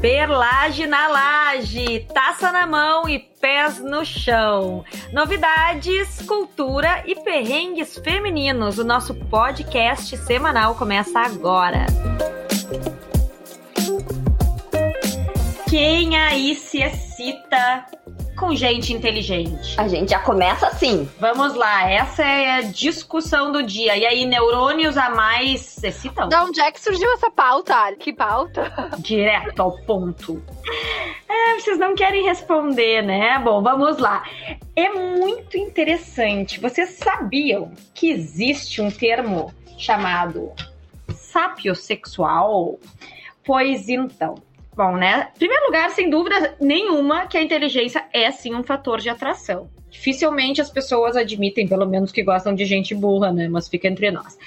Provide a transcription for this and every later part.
Perlage na laje, taça na mão e pés no chão. Novidades, cultura e perrengues femininos. O nosso podcast semanal começa agora. Quem aí se excita com gente inteligente? A gente já começa assim. Vamos lá, essa é a discussão do dia. E aí, neurônios a mais se excitam? Da onde é que surgiu essa pauta? Que pauta? Direto ao ponto. É, vocês não querem responder, né? Bom, vamos lá. É muito interessante. Vocês sabiam que existe um termo chamado sapiosexual? Pois então, Bom, né? Em primeiro lugar, sem dúvida nenhuma, que a inteligência é sim um fator de atração. Dificilmente as pessoas admitem, pelo menos que gostam de gente burra, né? Mas fica entre nós.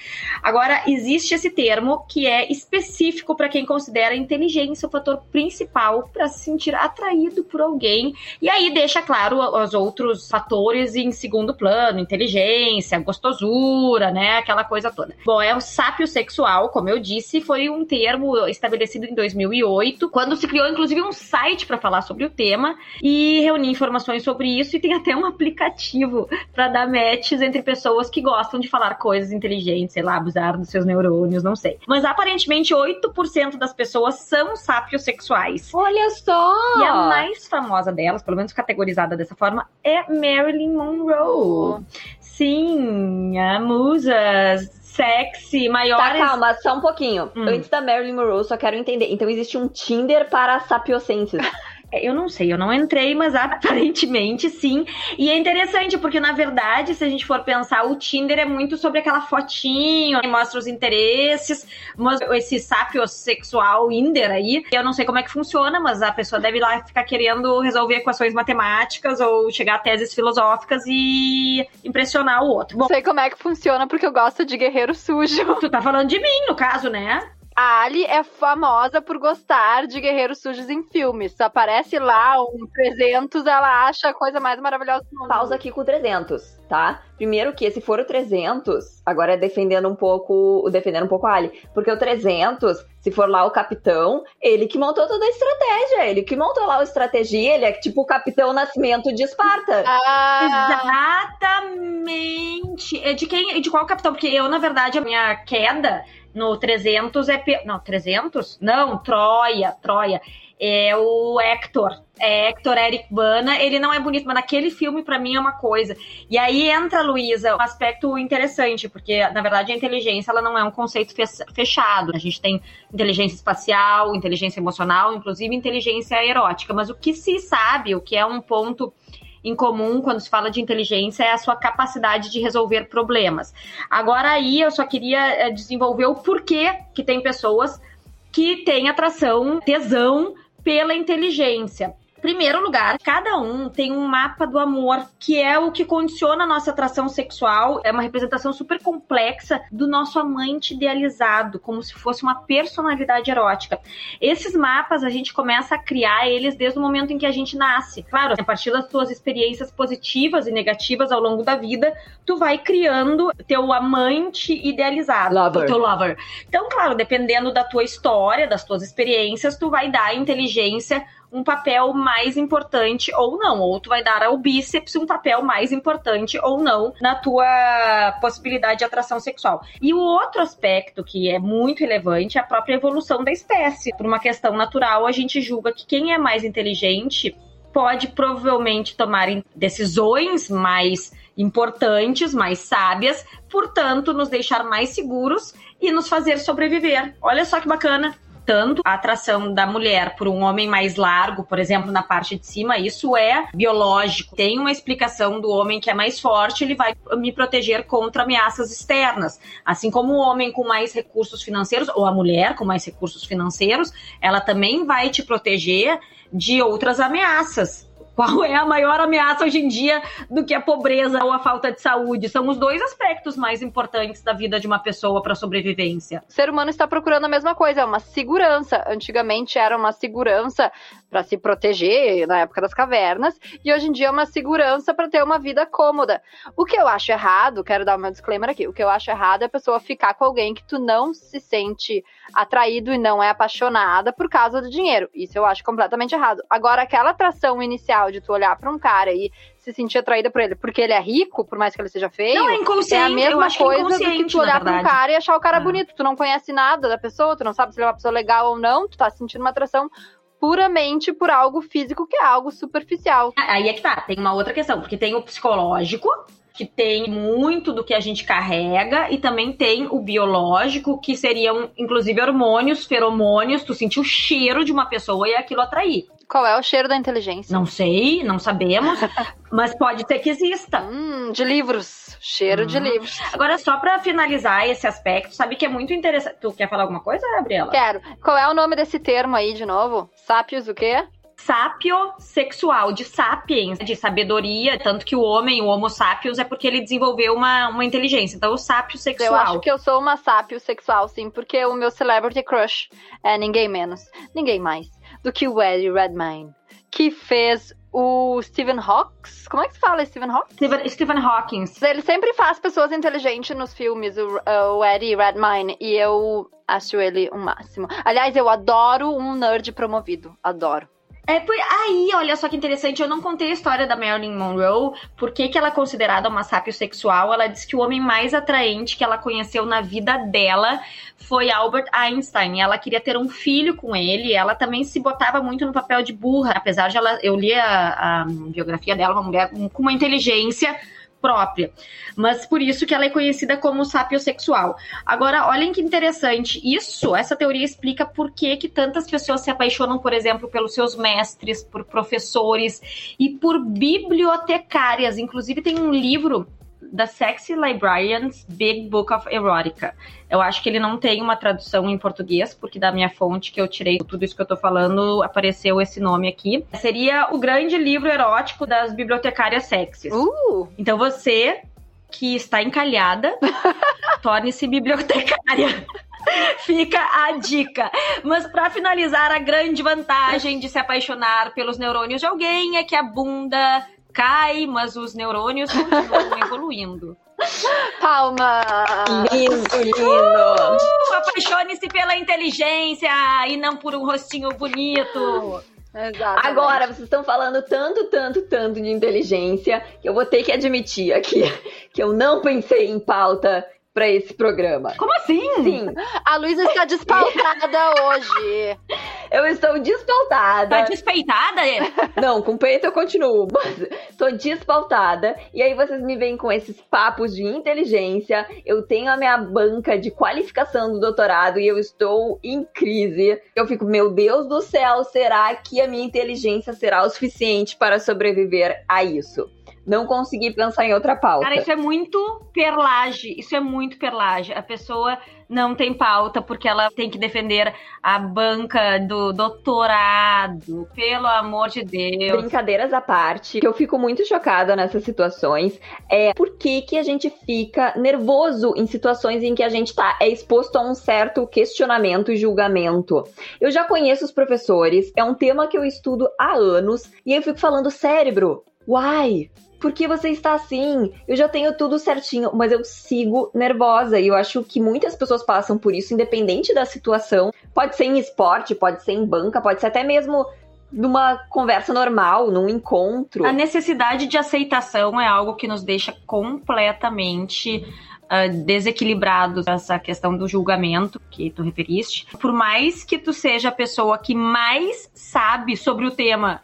Agora, existe esse termo que é específico para quem considera a inteligência o fator principal para se sentir atraído por alguém. E aí deixa claro os outros fatores em segundo plano: inteligência, gostosura, né? Aquela coisa toda. Bom, é o sápio sexual, como eu disse, foi um termo estabelecido em 2008, quando se criou inclusive um site para falar sobre o tema e reunir informações sobre isso. E tem até uma aplicativo para dar matches entre pessoas que gostam de falar coisas inteligentes, sei lá, abusar dos seus neurônios, não sei. Mas aparentemente 8% das pessoas são sapiosexuais. Olha só! E a mais famosa delas, pelo menos categorizada dessa forma, é Marilyn Monroe. Sim, a musa sexy, maiores. Tá, calma, só um pouquinho. Hum. Antes da Marilyn Monroe, só quero entender. Então existe um Tinder para sapiosentes. É, eu não sei, eu não entrei, mas aparentemente sim. E é interessante, porque na verdade, se a gente for pensar, o Tinder é muito sobre aquela fotinho, mostra os interesses, esse sapiosexual Inder aí. Eu não sei como é que funciona, mas a pessoa deve lá ficar querendo resolver equações matemáticas ou chegar a teses filosóficas e impressionar o outro. Bom, sei como é que funciona, porque eu gosto de guerreiro sujo. Tu tá falando de mim, no caso, né? A Ali é famosa por gostar de guerreiros sujos em filmes. Se aparece lá um 300, ela acha a coisa mais maravilhosa do mundo. Pausa aqui com o 300, tá? Primeiro que se for o 300, agora é defendendo um pouco, defendendo um pouco a Ali, porque o 300, se for lá o capitão, ele que montou toda a estratégia, ele que montou lá a estratégia, ele é tipo o capitão Nascimento de Esparta. Ah. Exatamente. É de quem, de qual capitão? Porque eu, na verdade, a minha queda no 300 é. Pe... Não, 300? Não, Troia, Troia. É o Hector. É Hector Eric Bana. Ele não é bonito, mas naquele filme, para mim, é uma coisa. E aí entra, Luísa, um aspecto interessante, porque, na verdade, a inteligência ela não é um conceito fechado. A gente tem inteligência espacial, inteligência emocional, inclusive inteligência erótica. Mas o que se sabe, o que é um ponto em comum quando se fala de inteligência é a sua capacidade de resolver problemas. Agora aí eu só queria eh, desenvolver o porquê que tem pessoas que têm atração, tesão pela inteligência. Primeiro lugar, cada um tem um mapa do amor, que é o que condiciona a nossa atração sexual. É uma representação super complexa do nosso amante idealizado, como se fosse uma personalidade erótica. Esses mapas a gente começa a criar eles desde o momento em que a gente nasce. Claro, a partir das tuas experiências positivas e negativas ao longo da vida, tu vai criando teu amante idealizado, lover. teu lover. Então, claro, dependendo da tua história, das tuas experiências, tu vai dar inteligência um papel mais importante ou não, ou tu vai dar ao bíceps um papel mais importante ou não na tua possibilidade de atração sexual. E o outro aspecto que é muito relevante é a própria evolução da espécie. Por uma questão natural, a gente julga que quem é mais inteligente pode provavelmente tomar decisões mais importantes, mais sábias, portanto, nos deixar mais seguros e nos fazer sobreviver. Olha só que bacana tanto a atração da mulher por um homem mais largo, por exemplo, na parte de cima, isso é biológico. Tem uma explicação do homem que é mais forte, ele vai me proteger contra ameaças externas. Assim como o homem com mais recursos financeiros, ou a mulher com mais recursos financeiros, ela também vai te proteger de outras ameaças Qual é a maior ameaça hoje em dia do que a pobreza ou a falta de saúde? São os dois aspectos mais importantes da vida de uma pessoa para sobrevivência. O ser humano está procurando a mesma coisa, é uma segurança. Antigamente era uma segurança para se proteger na época das cavernas, e hoje em dia é uma segurança para ter uma vida cômoda. O que eu acho errado, quero dar meu disclaimer aqui, o que eu acho errado é a pessoa ficar com alguém que tu não se sente atraído e não é apaixonada por causa do dinheiro. Isso eu acho completamente errado. Agora, aquela atração inicial de tu olhar para um cara e se sentir atraída por ele porque ele é rico, por mais que ele seja feio, não, é, inconsciente. é a mesma é coisa do que tu olhar para um cara e achar o cara Ah. bonito. Tu não conhece nada da pessoa, tu não sabe se ele é uma pessoa legal ou não, tu tá sentindo uma atração puramente por algo físico que é algo superficial. Aí é que tá, tem uma outra questão, porque tem o psicológico, que tem muito do que a gente carrega, e também tem o biológico, que seriam, inclusive, hormônios, feromônios, tu sentir o cheiro de uma pessoa e aquilo atrair. Qual é o cheiro da inteligência? Não sei, não sabemos, mas pode ser que exista. Hum, de livros. Cheiro de Hum. livros. Agora, só pra finalizar esse aspecto, sabe que é muito interessante. Tu quer falar alguma coisa, Gabriela? Quero. Qual é o nome desse termo aí de novo? Sápios o quê? Sapiosexual, de sapiens, de sabedoria, tanto que o homem, o homo sapiens, é porque ele desenvolveu uma, uma inteligência. Então, o Eu sapiosexual. acho que eu sou uma sápio sexual, sim, porque o meu celebrity crush é ninguém menos, ninguém mais do que o Eddie Redmayne, que fez o Stephen Hawking. Como é que se fala Stephen Hawking? Stephen, Stephen Hawking. Ele sempre faz pessoas inteligentes nos filmes, o, o Eddie Redmayne, e eu acho ele o máximo. Aliás, eu adoro um nerd promovido, adoro. É, por- aí, olha só que interessante, eu não contei a história da Marilyn Monroe, por que, que ela é considerada uma sapiosexual. Ela disse que o homem mais atraente que ela conheceu na vida dela foi Albert Einstein. Ela queria ter um filho com ele, ela também se botava muito no papel de burra, apesar de ela, eu li a, a biografia dela, uma mulher com uma inteligência própria. Mas por isso que ela é conhecida como sapiosexual. Agora, olhem que interessante. Isso, essa teoria explica por que, que tantas pessoas se apaixonam, por exemplo, pelos seus mestres, por professores e por bibliotecárias. Inclusive, tem um livro da Sexy Librarians Big Book of Erotica. Eu acho que ele não tem uma tradução em português, porque da minha fonte que eu tirei tudo isso que eu tô falando, apareceu esse nome aqui. Seria o grande livro erótico das bibliotecárias sexys. Uh! Então você que está encalhada, torne-se bibliotecária. Fica a dica. Mas para finalizar, a grande vantagem de se apaixonar pelos neurônios de alguém é que a bunda cai, mas os neurônios continuam evoluindo. Palma! Lindo, lindo. Uh, Apaixone-se pela inteligência e não por um rostinho bonito. Exatamente. Agora, vocês estão falando tanto, tanto, tanto de inteligência que eu vou ter que admitir aqui que eu não pensei em pauta pra esse programa. Como assim? Sim, A Luísa está despautada hoje. eu estou despautada. Tá despeitada? Não, com peito eu continuo, mas tô despautada. E aí vocês me vêm com esses papos de inteligência. Eu tenho a minha banca de qualificação do doutorado e eu estou em crise. Eu fico, meu Deus do céu, será que a minha inteligência será o suficiente para sobreviver a isso? Não consegui pensar em outra pauta. Cara, isso é muito perlage. Isso é muito perlage. A pessoa não tem pauta porque ela tem que defender a banca do doutorado. Pelo amor de Deus. Brincadeiras à parte, que eu fico muito chocada nessas situações é por que, que a gente fica nervoso em situações em que a gente tá é exposto a um certo questionamento e julgamento. Eu já conheço os professores, é um tema que eu estudo há anos, e eu fico falando, cérebro, why? Por que você está assim? Eu já tenho tudo certinho, mas eu sigo nervosa. E eu acho que muitas pessoas passam por isso, independente da situação. Pode ser em esporte, pode ser em banca, pode ser até mesmo numa conversa normal, num encontro. A necessidade de aceitação é algo que nos deixa completamente ah, desequilibrados essa questão do julgamento que tu referiste. Por mais que tu seja a pessoa que mais sabe sobre o tema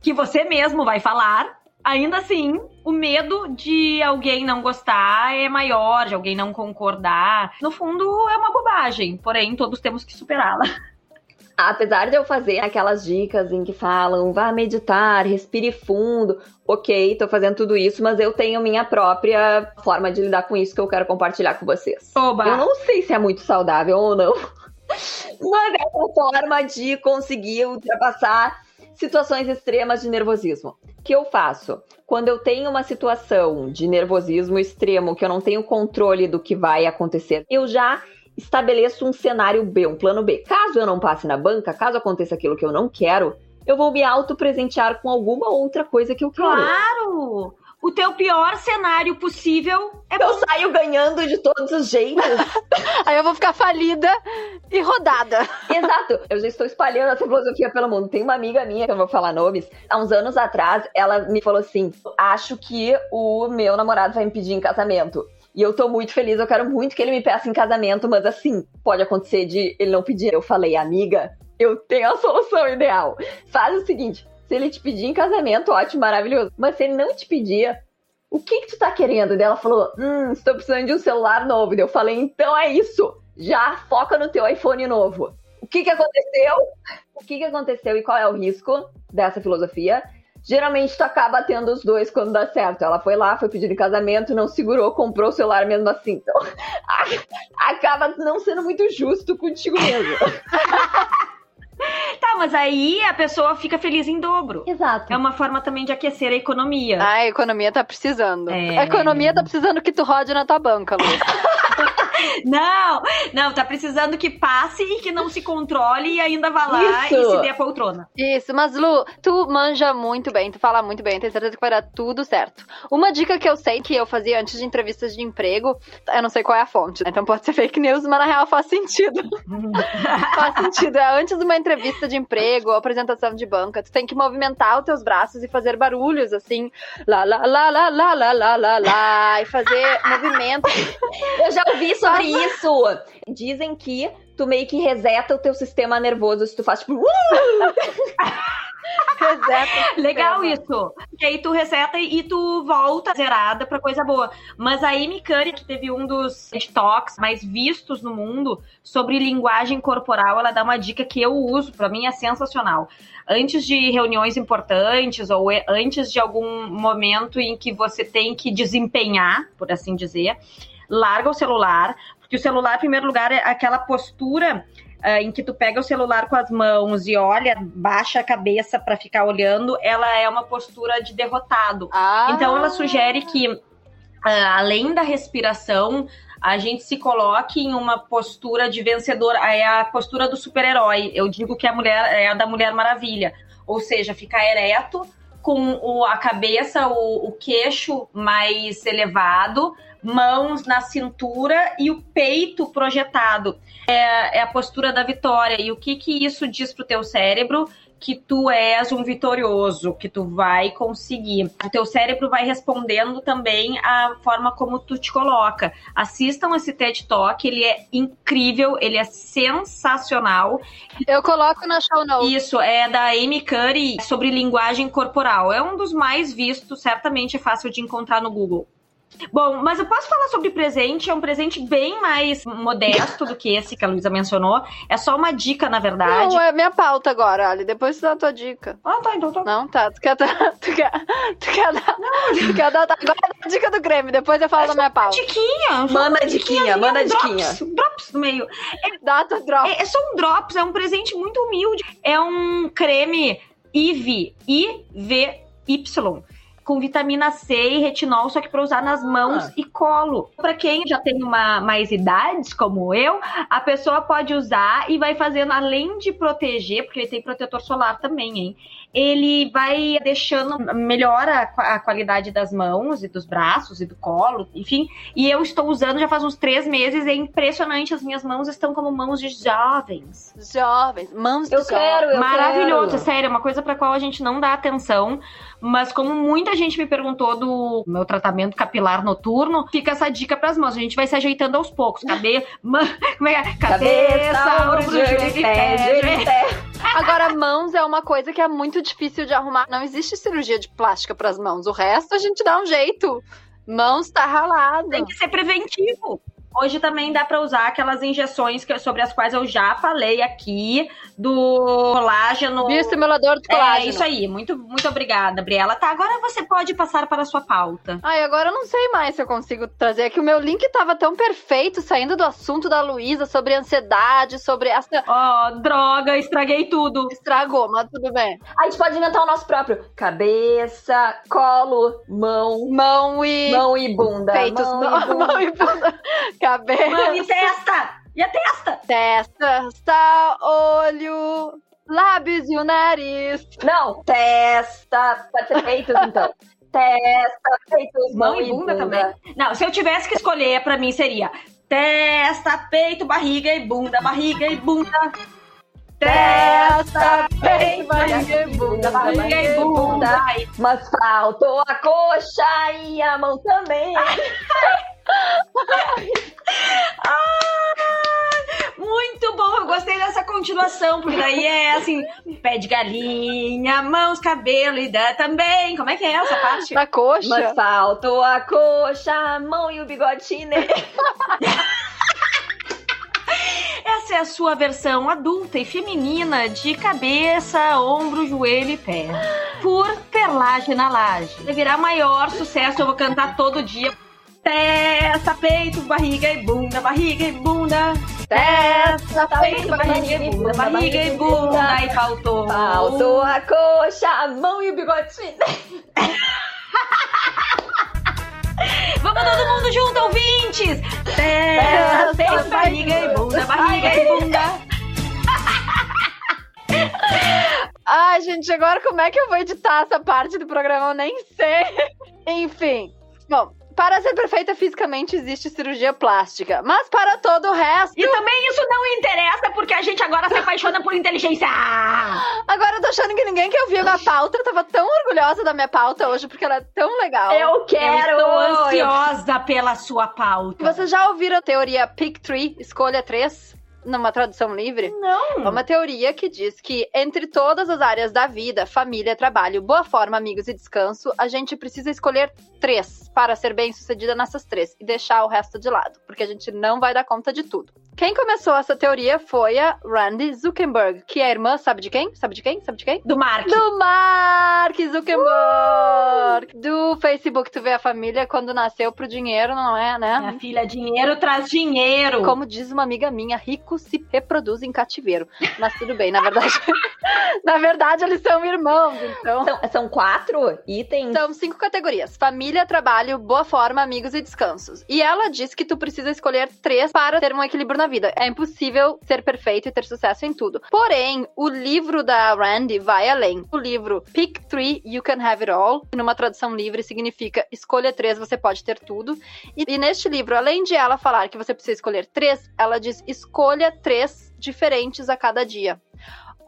que você mesmo vai falar, ainda assim, o medo de alguém não gostar é maior, de alguém não concordar. No fundo, é uma bobagem, porém, todos temos que superá-la. Apesar de eu fazer aquelas dicas em que falam, vá meditar, respire fundo, ok, tô fazendo tudo isso, mas eu tenho minha própria forma de lidar com isso que eu quero compartilhar com vocês. Oba! Eu não sei se é muito saudável ou não, mas é uma forma de conseguir ultrapassar situações extremas de nervosismo. O que eu faço? Quando eu tenho uma situação de nervosismo extremo, que eu não tenho controle do que vai acontecer, eu já estabeleço um cenário B, um plano B. Caso eu não passe na banca, caso aconteça aquilo que eu não quero, eu vou me auto-presentear com alguma outra coisa que eu quero. Claro! O teu pior cenário possível é Eu saio ganhando de todos os jeitos. Aí eu vou ficar falida e rodada. Exato. Eu já estou espalhando essa filosofia pelo mundo. Tem uma amiga minha, que eu vou falar nomes, há uns anos atrás, ela me falou assim: acho que o meu namorado vai me pedir em casamento. E eu tô muito feliz, eu quero muito que ele me peça em casamento, mas assim, pode acontecer de ele não pedir. Eu falei, amiga, eu tenho a solução ideal. Faz o seguinte: se ele te pedir em casamento, ótimo, maravilhoso. Mas se ele não te pedir, o que que tu tá querendo? E ela falou, hum, estou precisando de um celular novo. E eu falei, então é isso. Já foca no teu iPhone novo. O que que aconteceu? O que que aconteceu e qual é o risco dessa filosofia? Geralmente tu acaba tendo os dois quando dá certo. Ela foi lá, foi pedir em casamento, não segurou, comprou o celular mesmo assim. Então, acaba não sendo muito justo contigo mesmo. Tá, mas aí a pessoa fica feliz em dobro. Exato. É uma forma também de aquecer a economia. A economia tá precisando. É. A economia tá precisando que tu rode na tua banca, Lu. Não, não, tá precisando que passe e que não se controle e ainda vá lá Isso. e se dê a poltrona. Isso, mas Lu, tu manja muito bem, tu fala muito bem, tenho certeza que vai dar tudo certo. Uma dica que eu sei que eu fazia antes de entrevistas de emprego, eu não sei qual é a fonte, né? então pode ser fake news, mas na real faz sentido. faz sentido. É antes de uma entrevista de emprego ou apresentação de banca, tu tem que movimentar os teus braços e fazer barulhos assim, lá, lá, lá, lá, lá, lá, lá, lá, lá, e fazer movimentos. Eu já ouvi sobre isso. Dizem que tu meio que reseta o teu sistema nervoso se tu faz tipo. "Uh!" Reseta. Legal isso. Que aí tu reseta e tu volta zerada pra coisa boa. Mas a Amy Curry, que teve um dos TikToks mais vistos no mundo sobre linguagem corporal, ela dá uma dica que eu uso, pra mim é sensacional. Antes de reuniões importantes ou e- antes de algum momento em que você tem que desempenhar, por assim dizer, larga o celular, porque o celular, em primeiro lugar, é aquela postura ah, em que tu pega o celular com as mãos e olha, baixa a cabeça pra ficar olhando, ela é uma postura de derrotado. Ah. Então ela sugere que, ah, além da respiração, a gente se coloque em uma postura de vencedor, é a postura do super-herói. Eu digo que a mulher é a da Mulher Maravilha. Ou seja, ficar ereto, com o- a cabeça, o, o queixo mais elevado, mãos na cintura e o peito projetado. É, é a postura da vitória. E o que, que isso diz pro teu cérebro? Que tu és um vitorioso, que tu vai conseguir. O teu cérebro vai respondendo também a forma como tu te coloca. Assistam esse TED Talk, ele é incrível, ele é sensacional. Eu coloco na show notes. Isso, é da Amy Curry sobre linguagem corporal. É um dos mais vistos, certamente é fácil de encontrar no Google. Bom, mas eu posso falar sobre presente, é um presente bem mais modesto do que esse que a Luísa mencionou. É só uma dica, na verdade. Não, é minha pauta agora, Ali. Depois tu dá a tua dica. Ah, tá, então tá. Não, tá. Tu quer dar. Tu quer, tu quer dar. Tu quer dar. Agora dá a dica do creme, depois eu falo da minha pauta. Diquinha, Manda diquinha, manda drops, diquinha. Drops no meio. Dá a tua drop. É, é só um drops, é um presente muito humilde. É um creme IV, I-V-Y, com vitamina C e retinol, só que para usar nas mãos Ah. e colo. Para quem já tem uma mais idade, como eu, a pessoa pode usar e vai fazendo, além de proteger, porque ele tem protetor solar também, hein? Ele vai deixando, melhora a qua- a qualidade das mãos e dos braços e do colo, enfim. E eu estou usando já faz uns três meses, é impressionante, as minhas mãos estão como mãos de jovens. Jovens, mãos de Eu jovens. quero, eu Maravilhoso, quero. sério, é uma coisa pra qual a gente não dá atenção, mas como muita gente me perguntou do meu tratamento capilar noturno, fica essa dica pras mãos. A gente vai se ajeitando aos poucos. Cabelo, como é? que é? Cabeça, ombro, joelho e pé, joelho. Agora, mãos é uma coisa que é muito difícil de arrumar. Não existe cirurgia de plástica pras mãos. O resto a gente dá um jeito. Mãos tá ralado. Tem que ser preventivo. Hoje também dá para usar aquelas injeções que, sobre as quais eu já falei aqui, do colágeno. Bioestimulador de colágeno. É isso aí. Muito, muito obrigada, Briela. Tá, agora você pode passar para a sua pauta. Ai, agora eu não sei mais se eu consigo trazer. É que o meu link tava tão perfeito, saindo do assunto da Luísa sobre ansiedade, sobre essa. Ó, oh, droga, estraguei tudo. Estragou, mas tudo bem. A gente pode inventar o nosso próprio. Cabeça, colo, mão. Mão e. Mão e bunda. Peitos, mão, mão, e bunda. mão e bunda. Cabeça. Mão e testa! E a testa? Testa, olho, lábios e o nariz. Não, testa. Pode ser peitos, então. Testa, peitos, mão, Mão e bunda também. Não, se eu tivesse que escolher, pra mim seria testa, peito, barriga e bunda, barriga e bunda. Testa, peito, barriga e bunda, barriga e bunda. Mas faltou a coxa e a mão também. Ah, muito bom, eu gostei dessa continuação, porque daí é assim, pé de galinha, mãos, cabelo e dá também. Como é que é essa parte? Na coxa. Mas faltou a coxa, a mão e o bigodinho. né? Essa é a sua versão adulta e feminina de cabeça, ombro, joelho e pé. Por Perlage na Laje. Vai virar maior sucesso, eu vou cantar todo dia. Testa, peito, barriga e bunda, barriga e bunda. Testa, peito, barriga e bunda, barriga e bunda. E faltou. Faltou a coxa, a mão e o bigodinho. Vamos todo mundo junto, ouvintes! Testa, peito, barriga e bunda, barriga e bunda. Ai, gente, agora como é que eu vou editar essa parte do programa? Eu nem sei. Enfim. Bom, para ser perfeita fisicamente existe cirurgia plástica, mas para todo o resto. E também isso não interessa porque a gente agora se apaixona por inteligência. Agora eu tô achando que ninguém quer ouvir a minha pauta. Eu tava tão orgulhosa da minha pauta hoje porque ela é tão legal. Eu quero! Eu estou ansiosa pela sua pauta. Vocês já ouviram a teoria Pick 3, escolha 3? Numa tradução livre? Não. É uma teoria que diz que entre todas as áreas da vida, família, trabalho, boa forma, amigos e descanso, a gente precisa escolher três para ser bem sucedida nessas três e deixar o resto de lado, porque a gente não vai dar conta de tudo. Quem começou essa teoria foi a Randy Zuckerberg, que é a irmã, sabe de quem? Sabe de quem? Sabe de quem? Do Mark. Do Mark Zuckerberg! Do Facebook, tu vê a família quando nasceu pro dinheiro, não é, né? Minha filha, dinheiro traz dinheiro. Como diz uma amiga minha, ricos se reproduzem em cativeiro. Mas tudo bem, na verdade. na verdade, eles são irmãos, então. São, são quatro itens. São cinco categorias: família, trabalho, boa forma, amigos e descansos. E ela diz que tu precisa escolher três para ter um equilíbrio na vida. É impossível ser perfeito e ter sucesso em tudo. Porém, o livro da Randy vai além. O livro Pick Three, You Can Have It All, que numa tradução livre significa escolha três, você pode ter tudo. E, e neste livro, além de ela falar que você precisa escolher três, ela diz escolha três diferentes a cada dia.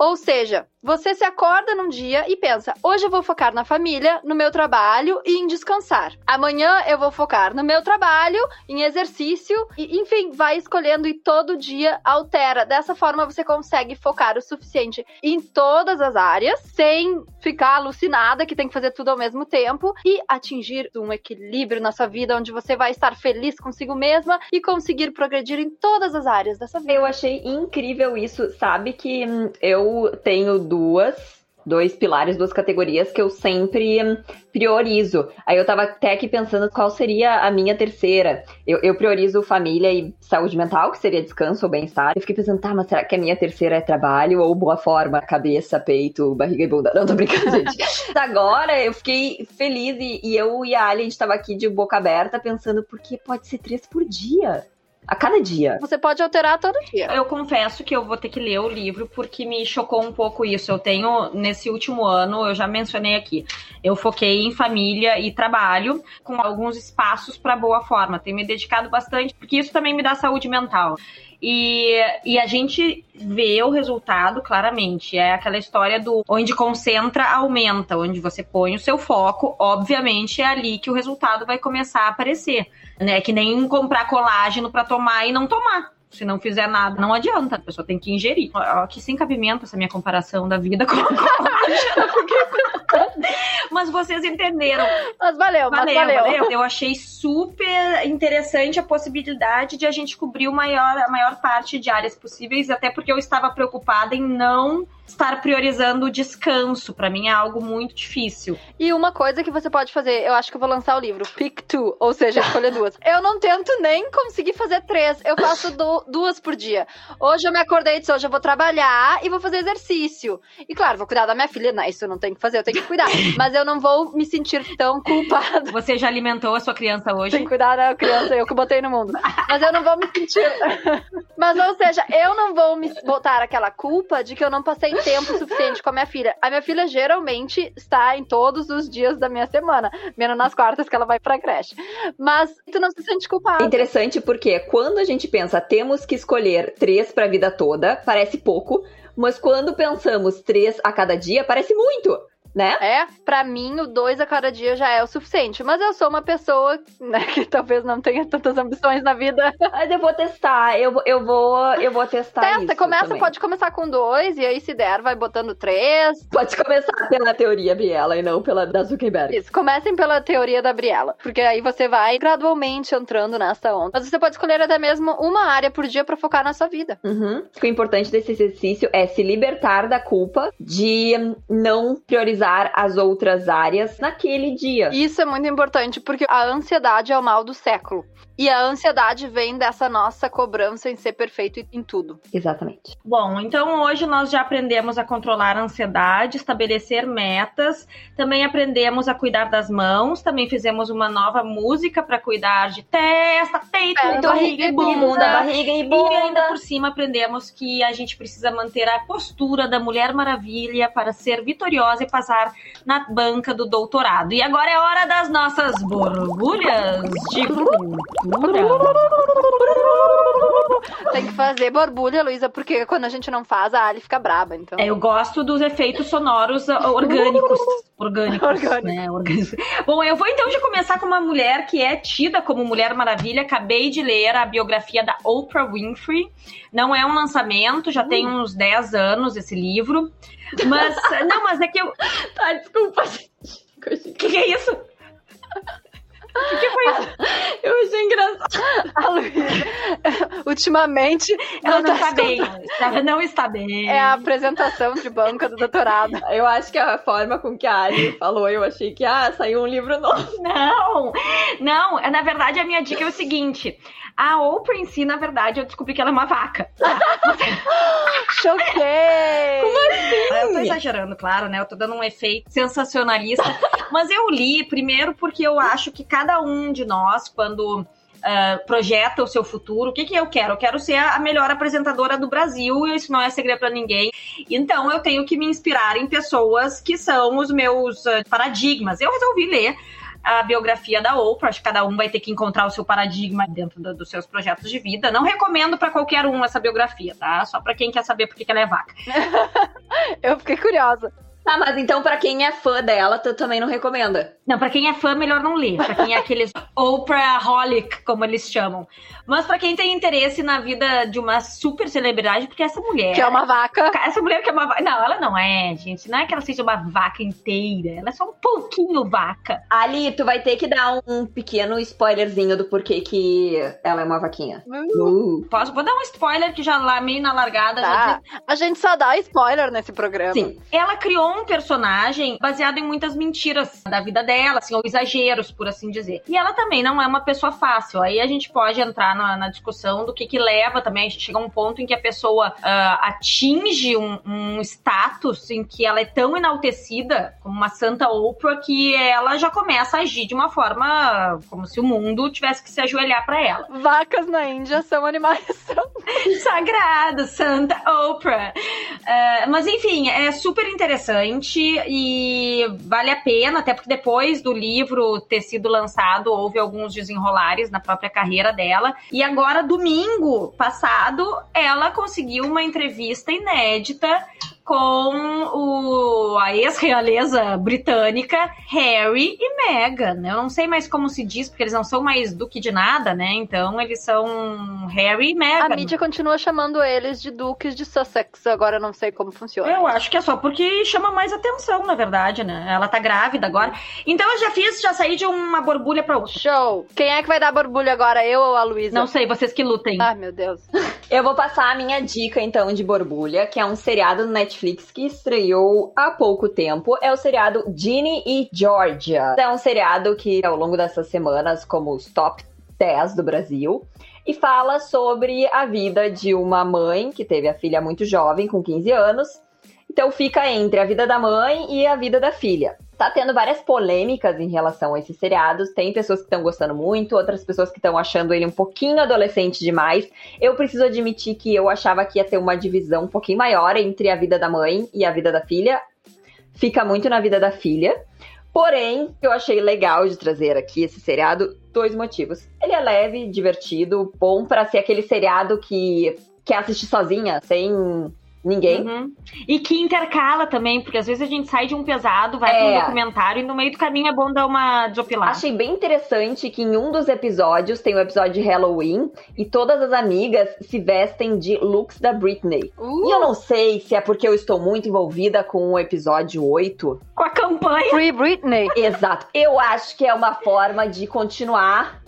Ou seja, você se acorda num dia e pensa: hoje eu vou focar na família, no meu trabalho e em descansar. Amanhã eu vou focar no meu trabalho, em exercício, e enfim, vai escolhendo e todo dia altera. Dessa forma você consegue focar o suficiente em todas as áreas, sem ficar alucinada que tem que fazer tudo ao mesmo tempo e atingir um equilíbrio na sua vida onde você vai estar feliz consigo mesma e conseguir progredir em todas as áreas dessa vida. Eu achei incrível isso, sabe que hum, eu tenho duas, dois pilares, duas categorias que eu sempre priorizo. Aí eu tava até aqui pensando qual seria a minha terceira. Eu, eu priorizo família e saúde mental, que seria descanso ou bem-estar. Eu fiquei pensando, tá, mas será que a minha terceira é trabalho ou boa forma? Cabeça, peito, barriga e bunda. Não, tô brincando, gente. Agora eu fiquei feliz e, e eu e a Ali, a gente tava aqui de boca aberta pensando, porque pode ser três por dia. A cada dia. Você pode alterar todo dia. Eu confesso que eu vou ter que ler o livro porque me chocou um pouco isso. Eu tenho, nesse último ano, eu já mencionei aqui, eu foquei em família e trabalho com alguns espaços para boa forma. Tenho me dedicado bastante porque isso também me dá saúde mental. E, e a gente vê o resultado claramente. É aquela história do onde concentra, aumenta. Onde você põe o seu foco, obviamente é ali que o resultado vai começar a aparecer. Né? Que nem comprar colágeno para tomar e não tomar. Se não fizer nada, não adianta. A pessoa tem que ingerir. Ó, que sem cabimento essa minha comparação da vida com Mas vocês entenderam. Mas valeu, Valeu, mas valeu. valeu. Eu achei super interessante a possibilidade de a gente cobrir o maior, a maior parte de áreas possíveis, até porque eu estava preocupada em não estar priorizando o descanso. Pra mim é algo muito difícil. E uma coisa que você pode fazer, eu acho que eu vou lançar o livro, Pick Two, ou seja, escolher duas. Eu não tento nem conseguir fazer três, eu faço du- duas por dia. Hoje eu me acordei e disse, hoje eu vou trabalhar e vou fazer exercício. E claro, vou cuidar da minha filha, não, isso eu não tenho que fazer, eu tenho que cuidar. Mas eu não vou me sentir tão culpada. Você já alimentou a sua criança Tem hoje? que cuidar da criança, eu que botei no mundo. Mas eu não vou me sentir. Mas, ou seja, eu não vou me botar aquela culpa de que eu não passei tempo suficiente com a minha filha. A minha filha geralmente está em todos os dias da minha semana, menos nas quartas que ela vai pra creche. Mas tu não se sente culpada. interessante porque quando a gente pensa temos que escolher três pra vida toda, parece pouco, mas quando pensamos três a cada dia, parece muito, né? É, pra mim, o dois a cada dia já é o suficiente. Mas eu sou uma pessoa né, que talvez não tenha tantas ambições na vida. Mas eu vou testar, eu, vou- eu vou, eu vou testar Testa, isso começa, também. pode começar com dois, e aí se der, vai botando três. Pode começar pela teoria Biela e não pela da Zuckerberg. Isso, comecem pela teoria da Briela, porque aí você vai gradualmente entrando nessa onda. Mas você pode escolher até mesmo uma área por dia pra focar na sua vida. Uhum. O importante desse exercício é se libertar da culpa de não priorizar as outras áreas naquele dia. Isso é muito importante, porque a ansiedade é o mal do século. E a ansiedade vem dessa nossa cobrança em ser perfeito em tudo. Exatamente. Bom, então hoje nós já aprendemos a controlar a ansiedade, estabelecer metas, também aprendemos a cuidar das mãos, também fizemos uma nova música para cuidar de testa, peito, Peito, barriga e bunda. barriga e E ainda por cima aprendemos que a gente precisa manter a postura da Mulher Maravilha para ser vitoriosa e passar na banca do doutorado. E agora é hora das nossas borbulhas de cultura. Tem que fazer borbulha, Luísa, porque quando a gente não faz, a Ali fica braba. Então. É, eu gosto dos efeitos sonoros ah, orgânicos. Orgânicos, Orgânico. né? Orgânicos. Bom, eu vou então já começar com uma mulher que é tida como Mulher Maravilha. Acabei de ler a biografia da Oprah Winfrey. Não é um lançamento, já tem uns 10 anos esse livro. Mas, não, mas é que eu. Tá, desculpa. O que, que é isso? O que, foi isso? Eu achei engraçado. A Luísa, ultimamente, Ela ela não tá está bem. Ela não está bem. É a apresentação de banca do doutorado. Eu acho que a forma com que a Ali falou, eu achei que, ah, saiu um livro novo. Não, não, é, na verdade a minha dica é o seguinte: a Oprah em si, na verdade, eu descobri que ela é uma vaca. Choquei! Eu tô exagerando, claro, né? Eu tô dando um efeito sensacionalista. Mas eu li, primeiro, porque eu acho que cada um de nós, quando. ah, projeta o seu futuro, o que que eu quero? Eu quero ser a melhor apresentadora do Brasil, e isso não é segredo pra ninguém. Então eu tenho que me inspirar em pessoas que são os meus ah, paradigmas. Eu resolvi ler a biografia da Oprah. Acho que cada um vai ter que encontrar o seu paradigma dentro do- dos seus projetos de vida. Não recomendo pra qualquer um essa biografia, tá? Só pra quem quer saber por que ela é vaca. Eu fiquei curiosa. Tá, mas então pra quem é fã dela, tu também não recomenda. Não, pra quem é fã, melhor não ler. Pra quem é aqueles Opraholic, como eles chamam. Mas pra quem tem interesse na vida de uma super celebridade, porque essa mulher. Que é uma vaca. Essa mulher que é uma vaca. Não, ela não é, gente. Não é que ela seja uma vaca inteira. Ela é só um pouquinho vaca. Ali, tu vai ter que dar um pequeno spoilerzinho do porquê que ela é uma vaquinha. Uh. Posso? Vou dar um spoiler que já lá meio na largada. já Tá. A gente só dá spoiler nesse programa. Sim. ela criou um personagem baseado em muitas mentiras da vida dela, assim, ou exageros, por assim dizer. E ela também não é uma pessoa fácil. Aí a gente pode entrar na, na discussão do que que leva também. A gente chega a um ponto em que a pessoa ah, atinge um, um status em que ela é tão enaltecida como uma santa Oprah que ela já começa a agir de uma forma como se o mundo tivesse que se ajoelhar para ela. Vacas na Índia são animais. Sagrado, Santa Oprah. É, mas enfim, é super interessante e vale a pena, até porque depois do livro ter sido lançado, houve alguns desenrolares na própria carreira dela. E agora, domingo passado, ela conseguiu uma entrevista inédita com o, a ex-realeza britânica Harry e Meghan. Eu não sei mais como se diz, porque eles não são mais duque de nada, né? Então eles são Harry e Meghan. A mídia continua chamando eles de duques de Sussex, agora eu não sei como funciona. Eu acho que é só porque chama mais atenção, na verdade, né? Ela tá grávida agora. Então eu já fiz, já saí de uma borbulha pra outra. Show! Quem é que vai dar borbulha agora, eu ou a Luísa? Não sei, vocês que lutem. Ah, meu Deus. Eu vou passar a minha dica, então, de borbulha, que é um seriado no Netflix que estreou há pouco tempo. É o seriado Ginny e Georgia. É um seriado que, ao longo dessas semanas, como os top 10 do Brasil, e fala sobre a vida de uma mãe que teve a filha muito jovem, com 15 anos. Então fica entre a vida da mãe e a vida da filha tá tendo várias polêmicas em relação a esses seriados. Tem pessoas que estão gostando muito, outras pessoas que estão achando ele um pouquinho adolescente demais. Eu preciso admitir que eu achava que ia ter uma divisão um pouquinho maior entre a vida da mãe e a vida da filha. Fica muito na vida da filha. Porém, eu achei legal de trazer aqui esse seriado, dois motivos. Ele é leve, divertido, bom para ser aquele seriado que quer assistir sozinha, sem Ninguém. Uhum. E que intercala também, porque às vezes a gente sai de um pesado, vai é. para um documentário e no meio do caminho é bom dar uma desopilada. Achei bem interessante que em um dos episódios, tem o um episódio de Halloween, e todas as amigas se vestem de looks da Britney. Uh. E eu não sei se é porque eu estou muito envolvida com o episódio 8. Com a campanha. Free Britney. Exato. Eu acho que é uma forma de continuar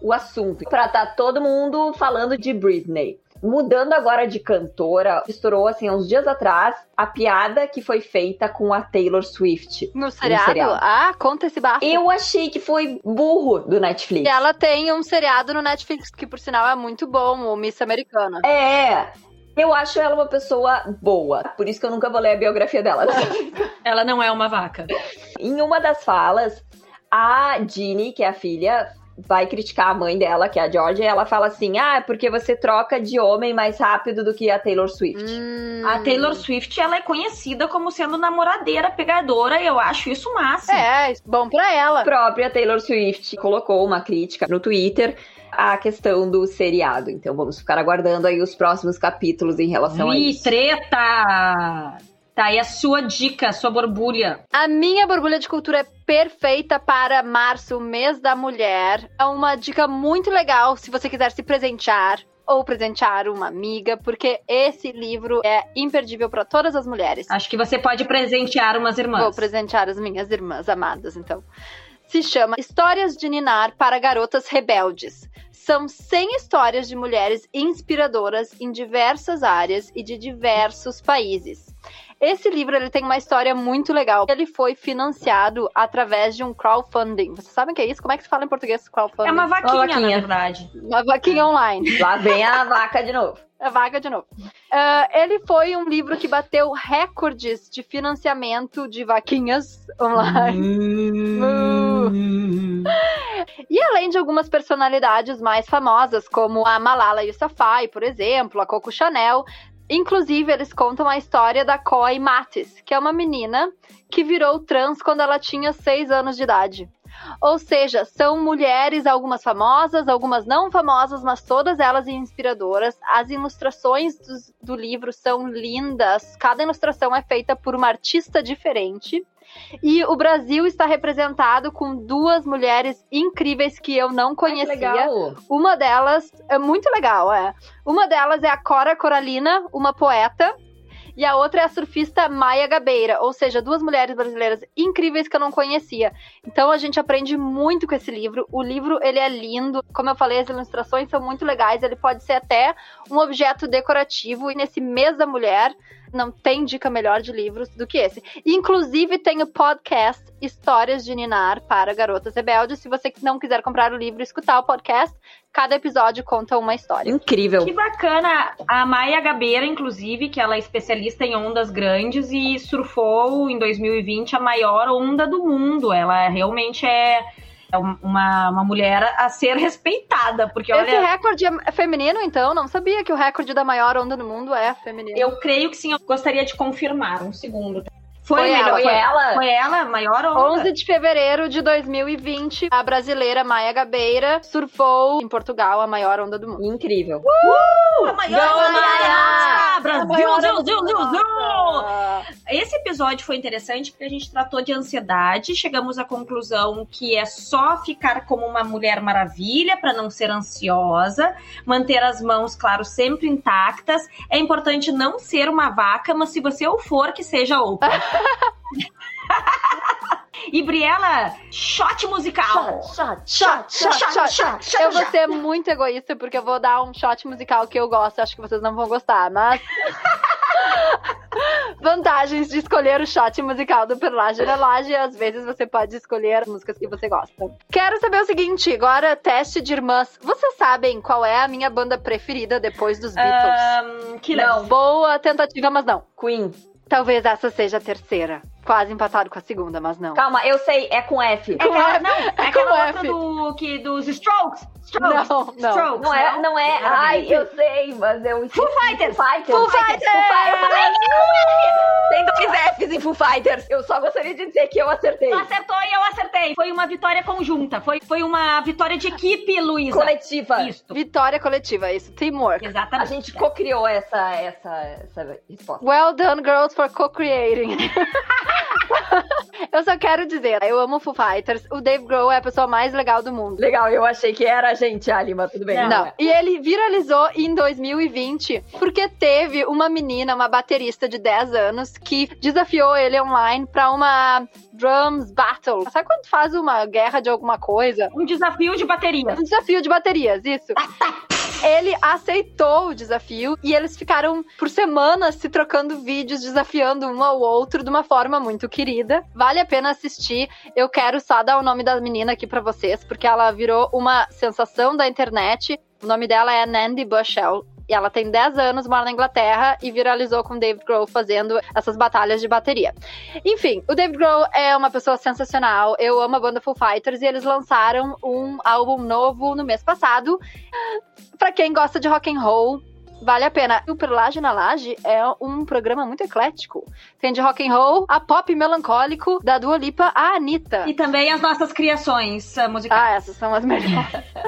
o assunto. Pra tá todo mundo falando de Britney. Mudando agora de cantora, estourou assim uns dias atrás a piada que foi feita com a Taylor Swift. No seriado? No seriado. Ah, conta esse bafo. Eu achei que foi burro do Netflix. E ela tem um seriado no Netflix que, por sinal, é muito bom, o Miss Americana. É. Eu acho ela uma pessoa boa, por isso que eu nunca vou ler a biografia dela. ela não é uma vaca. Em uma das falas, a Ginny, que é a filha, vai criticar a mãe dela, que é a Georgia, e ela fala assim: ah, é porque você troca de homem mais rápido do que a Taylor Swift. Hum. A Taylor Swift, ela é conhecida como sendo namoradeira, pegadora, e eu acho isso massa. É, bom pra ela. A própria Taylor Swift colocou uma crítica no Twitter a questão do seriado. Então vamos ficar aguardando aí os próximos capítulos em relação Ih, a isso. treta! Tá, e a sua dica, a sua borbulha? A minha borbulha de cultura é perfeita para março, mês da mulher. É uma dica muito legal se você quiser se presentear ou presentear uma amiga, porque esse livro é imperdível para todas as mulheres. Acho que você pode presentear umas irmãs. Vou presentear as minhas irmãs amadas, então. Se chama Histórias de Ninar para Garotas Rebeldes. São 100 histórias de mulheres inspiradoras em diversas áreas e de diversos países. Esse livro ele tem uma história muito legal. Ele foi financiado através de um crowdfunding. Vocês sabem o que é isso? Como é que se fala em português crowdfunding? É uma vaquinha, uma vaquinha. na verdade. Uma vaquinha online. Lá vem a vaca de novo. A vaca de novo. Uh, ele foi um livro que bateu recordes de financiamento de vaquinhas online. Uh. E além de algumas personalidades mais famosas, como a Malala Yousafzai, por exemplo, a Coco Chanel, Inclusive, eles contam a história da Coy Matis, que é uma menina que virou trans quando ela tinha 6 anos de idade. Ou seja, são mulheres, algumas famosas, algumas não famosas, mas todas elas inspiradoras. As ilustrações do, do livro são lindas, cada ilustração é feita por uma artista diferente. E o Brasil está representado com duas mulheres incríveis que eu não conhecia. Ai, Uma delas é muito legal, é. Uma delas é a Cora Coralina, uma poeta e a outra é a surfista Maia Gabeira, ou seja, duas mulheres brasileiras incríveis que eu não conhecia. Então a gente aprende muito com esse livro. O livro ele é lindo, como eu falei, as ilustrações são muito legais. Ele pode ser até um objeto decorativo e nesse mês da mulher não tem dica melhor de livros do que esse. Inclusive, tem o podcast Histórias de Ninar para Garotas Rebeldes. Se você não quiser comprar o livro e escutar o podcast, cada episódio conta uma história. Incrível. Que bacana. A Maia Gabeira, inclusive, que ela é especialista em ondas grandes e surfou em 2020 a maior onda do mundo. Ela realmente é é uma, uma mulher a ser respeitada, porque Esse olha... recorde é feminino, então? Não sabia que o recorde da maior onda do mundo é feminino. Eu creio que sim, eu gostaria de confirmar, um segundo. Foi, foi, ela, foi ela? Foi ela, maior onda. 11 de fevereiro de 2020, a brasileira Maia Gabeira surfou em Portugal a maior onda do mundo. Incrível. Uh! A maior onda! Brasil! Brasil, Brasil, Brasil, Brasil! Esse episódio foi interessante porque a gente tratou de ansiedade, chegamos à conclusão que é só ficar como uma mulher maravilha para não ser ansiosa, manter as mãos, claro, sempre intactas. É importante não ser uma vaca, mas se você o for, que seja outra. E Briela, shot musical. Shot, shot, shot, shot, shot, shot. Eu vou ser muito egoísta porque eu vou dar um shot musical que eu gosto. Acho que vocês não vão gostar, mas. Vantagens de escolher o shot musical do Perlage na Laje. Às vezes você pode escolher músicas que você gosta. Quero saber o seguinte: agora, teste de irmãs. Vocês sabem qual é a minha banda preferida depois dos Beatles? Um, que não. Boa tentativa, mas não. Queen. Talvez essa seja a terceira. Quase empatado com a segunda, mas não. Calma, eu sei, é com F. É aquela, F. não, é É aquela com outra F. do, que, dos Strokes. Strokes. Não, não. Strokes, Não é, não é. Ai, eu sei, mas eu. Foo Fighters. Foo Fighters. Foo Fighters. Com F. Tem dois Fs em Foo Fighters. Eu só gostaria de dizer que eu acertei. Tu acertou e eu acertei. Foi uma vitória conjunta. Foi, foi uma vitória de equipe, Luísa. Coletiva. Isso. Vitória coletiva, isso. Teamwork. A Exatamente. gente co-criou essa, essa, essa resposta. Well done, girls, for co-creating. eu só quero dizer, eu amo Foo Fighters. O Dave Grohl é a pessoa mais legal do mundo. Legal, eu achei que era a gente, Ali, mas tudo bem. Não. Não. E ele viralizou em 2020 porque teve uma menina, uma baterista de 10 anos, que desafiou ele online pra uma drums battle. Sabe quando faz uma guerra de alguma coisa? Um desafio de bateria. Um desafio de baterias, isso. Ele aceitou o desafio e eles ficaram por semanas se trocando vídeos, desafiando um ao outro de uma forma muito querida. Vale a pena assistir. Eu quero só dar o nome da menina aqui pra vocês, porque ela virou uma sensação da internet. O nome dela é Nandy Bushell. E ela tem 10 anos, mora na Inglaterra e viralizou com David Grohl fazendo essas batalhas de bateria. Enfim, o David Grohl é uma pessoa sensacional. Eu amo a banda Foo Fighters e eles lançaram um álbum novo no mês passado. Pra quem gosta de rock and roll, vale a pena. O Perlage na Laje é um programa muito eclético. Tem de rock and roll a pop melancólico da Dua Lipa à Anitta. E também as nossas criações uh, musicais. Ah, essas são as melhores.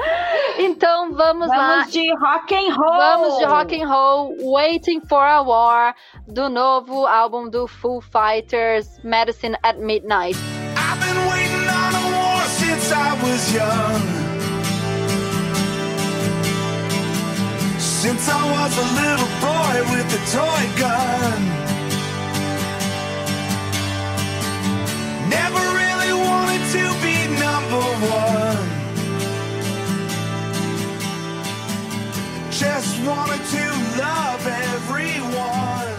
então vamos, lá. Vamos de rock and roll. Vamos de rock and roll, Waiting for a War, do novo álbum do Foo Fighters, Medicine at Midnight. I've been waiting on a war since I was young. Since I was a little boy with a toy gun. Never really wanted to be number one. Just wanted to love everyone.